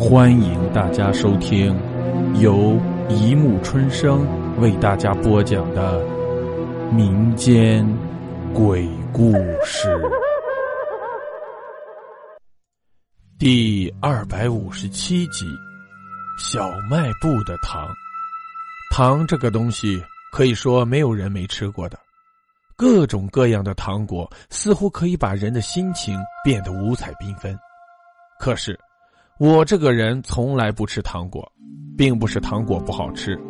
欢迎大家收听由一木春生为大家播讲的民间鬼故事第二百五十七集：小卖部的糖。糖这个东西，可以说没有人没吃过的。各种各样的糖果，似乎可以把人的心情变得五彩缤纷。可是，我这个人从来不吃糖果，并不是糖果不好吃，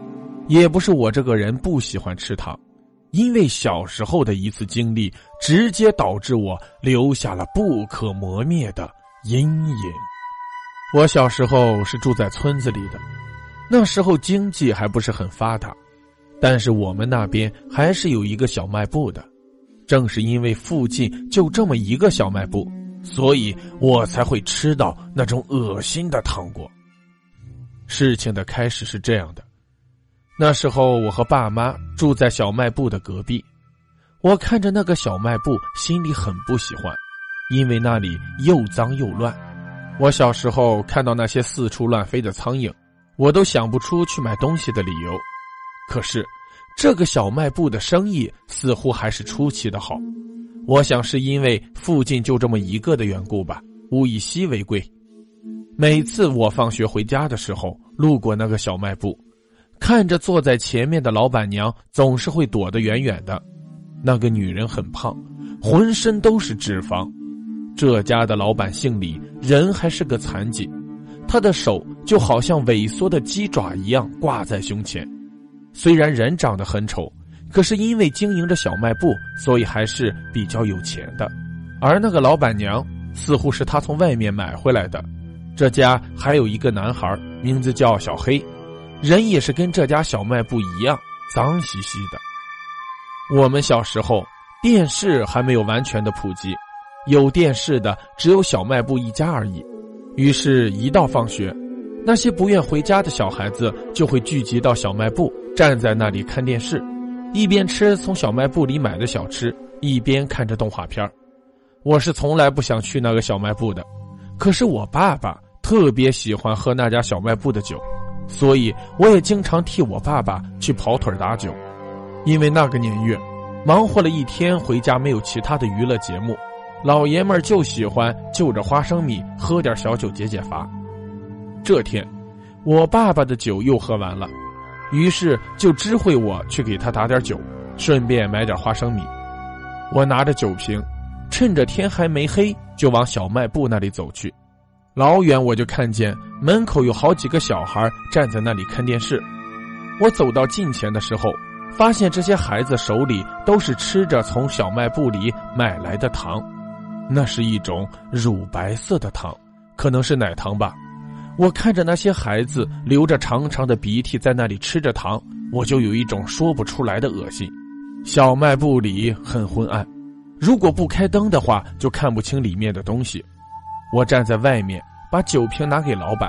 也不是我这个人不喜欢吃糖，因为小时候的一次经历，直接导致我留下了不可磨灭的阴影。我小时候是住在村子里的，那时候经济还不是很发达。但是我们那边还是有一个小卖部的，正是因为附近就这么一个小卖部，所以我才会吃到那种恶心的糖果。事情的开始是这样的：那时候我和爸妈住在小卖部的隔壁，我看着那个小卖部，心里很不喜欢，因为那里又脏又乱。我小时候看到那些四处乱飞的苍蝇，我都想不出去买东西的理由。可是，这个小卖部的生意似乎还是出奇的好。我想是因为附近就这么一个的缘故吧。物以稀为贵。每次我放学回家的时候，路过那个小卖部，看着坐在前面的老板娘，总是会躲得远远的。那个女人很胖，浑身都是脂肪。这家的老板姓李，人还是个残疾，他的手就好像萎缩的鸡爪一样挂在胸前。虽然人长得很丑，可是因为经营着小卖部，所以还是比较有钱的。而那个老板娘似乎是他从外面买回来的。这家还有一个男孩，名字叫小黑，人也是跟这家小卖部一样脏兮兮的。我们小时候电视还没有完全的普及，有电视的只有小卖部一家而已。于是，一到放学，那些不愿回家的小孩子就会聚集到小卖部。站在那里看电视，一边吃从小卖部里买的小吃，一边看着动画片我是从来不想去那个小卖部的，可是我爸爸特别喜欢喝那家小卖部的酒，所以我也经常替我爸爸去跑腿打酒。因为那个年月，忙活了一天回家没有其他的娱乐节目，老爷们儿就喜欢就着花生米喝点小酒解解乏。这天，我爸爸的酒又喝完了。于是就知会我去给他打点酒，顺便买点花生米。我拿着酒瓶，趁着天还没黑，就往小卖部那里走去。老远我就看见门口有好几个小孩站在那里看电视。我走到近前的时候，发现这些孩子手里都是吃着从小卖部里买来的糖，那是一种乳白色的糖，可能是奶糖吧。我看着那些孩子流着长长的鼻涕在那里吃着糖，我就有一种说不出来的恶心。小卖部里很昏暗，如果不开灯的话，就看不清里面的东西。我站在外面，把酒瓶拿给老板，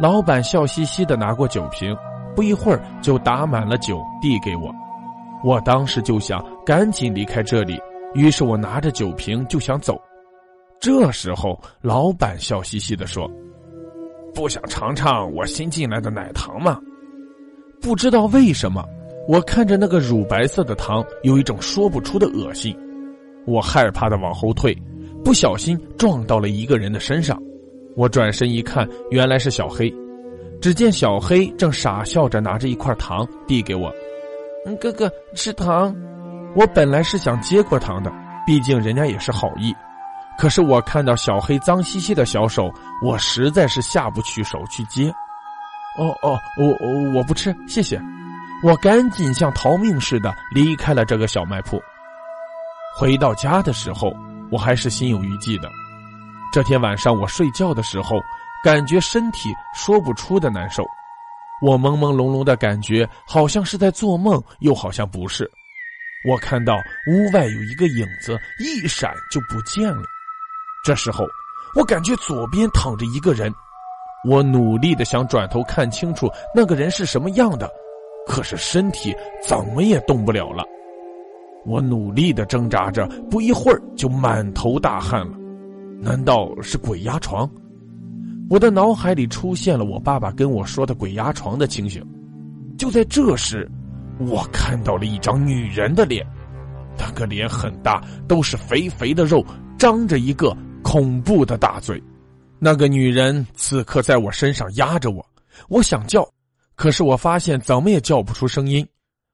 老板笑嘻嘻的拿过酒瓶，不一会儿就打满了酒递给我。我当时就想赶紧离开这里，于是我拿着酒瓶就想走。这时候，老板笑嘻嘻的说。不想尝尝我新进来的奶糖吗？不知道为什么，我看着那个乳白色的糖，有一种说不出的恶心。我害怕的往后退，不小心撞到了一个人的身上。我转身一看，原来是小黑。只见小黑正傻笑着拿着一块糖递给我：“嗯，哥哥吃糖。”我本来是想接过糖的，毕竟人家也是好意。可是我看到小黑脏兮兮的小手，我实在是下不去手去接。哦哦，我我我不吃，谢谢。我赶紧像逃命似的离开了这个小卖铺。回到家的时候，我还是心有余悸的。这天晚上我睡觉的时候，感觉身体说不出的难受。我朦朦胧胧的感觉，好像是在做梦，又好像不是。我看到屋外有一个影子，一闪就不见了。这时候，我感觉左边躺着一个人，我努力的想转头看清楚那个人是什么样的，可是身体怎么也动不了了。我努力的挣扎着，不一会儿就满头大汗了。难道是鬼压床？我的脑海里出现了我爸爸跟我说的鬼压床的情形。就在这时，我看到了一张女人的脸，那个脸很大，都是肥肥的肉，张着一个恐怖的大嘴。那个女人此刻在我身上压着我，我想叫，可是我发现怎么也叫不出声音。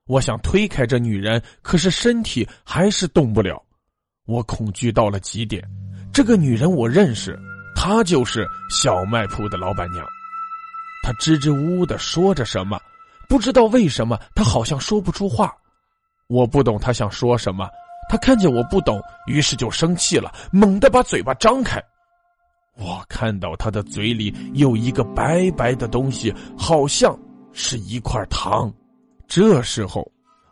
我想推开这女人，可是身体还是动不了。我恐惧到了极点。这个女人我认识，她就是小卖铺的老板娘。她支支吾吾的说着什么，不知道为什么她好像说不出话。我不懂她想说什么。他看见我不懂，于是就生气了，猛地把嘴巴张开。我看到他的嘴里有一个白白的东西，好像是一块糖。这时候，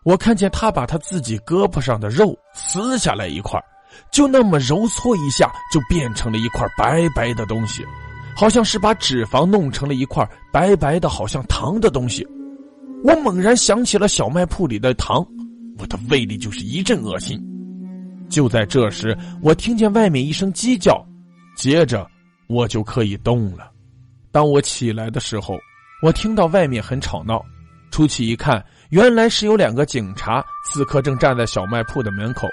我看见他把他自己胳膊上的肉撕下来一块，就那么揉搓一下，就变成了一块白白的东西，好像是把脂肪弄成了一块白白的，好像糖的东西。我猛然想起了小卖铺里的糖，我的胃里就是一阵恶心。就在这时，我听见外面一声鸡叫，接着我就可以动了。当我起来的时候，我听到外面很吵闹。出去一看，原来是有两个警察，此刻正站在小卖铺的门口。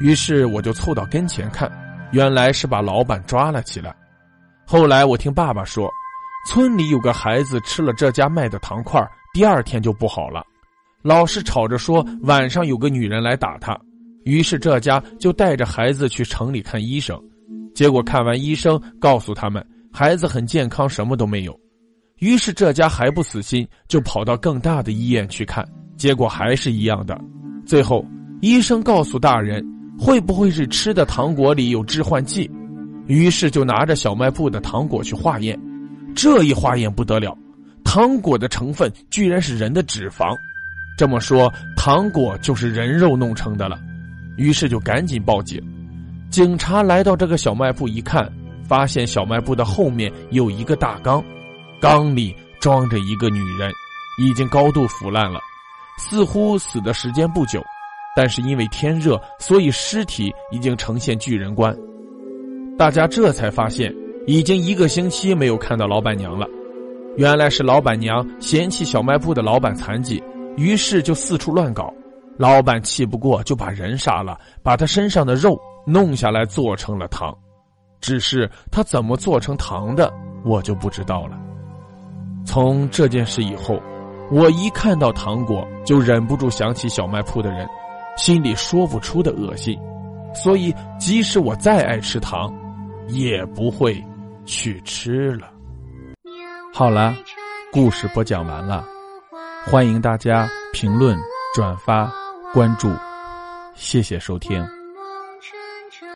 于是我就凑到跟前看，原来是把老板抓了起来。后来我听爸爸说，村里有个孩子吃了这家卖的糖块，第二天就不好了，老是吵着说晚上有个女人来打他。于是这家就带着孩子去城里看医生，结果看完医生告诉他们，孩子很健康，什么都没有。于是这家还不死心，就跑到更大的医院去看，结果还是一样的。最后医生告诉大人，会不会是吃的糖果里有致幻剂？于是就拿着小卖部的糖果去化验，这一化验不得了，糖果的成分居然是人的脂肪。这么说，糖果就是人肉弄成的了。于是就赶紧报警。警察来到这个小卖部一看，发现小卖部的后面有一个大缸。缸里装着一个女人，已经高度腐烂了，似乎死的时间不久，但是因为天热，所以尸体已经呈现巨人观。大家这才发现，已经一个星期没有看到老板娘了。原来是老板娘嫌弃小卖部的老板残疾，于是就四处乱搞。老板气不过，就把人杀了，把他身上的肉弄下来做成了糖。只是他怎么做成糖的，我就不知道了。从这件事以后，我一看到糖果就忍不住想起小卖铺的人，心里说不出的恶心，所以即使我再爱吃糖，也不会去吃了。好了，故事播讲完了，欢迎大家评论、转发、关注，谢谢收听。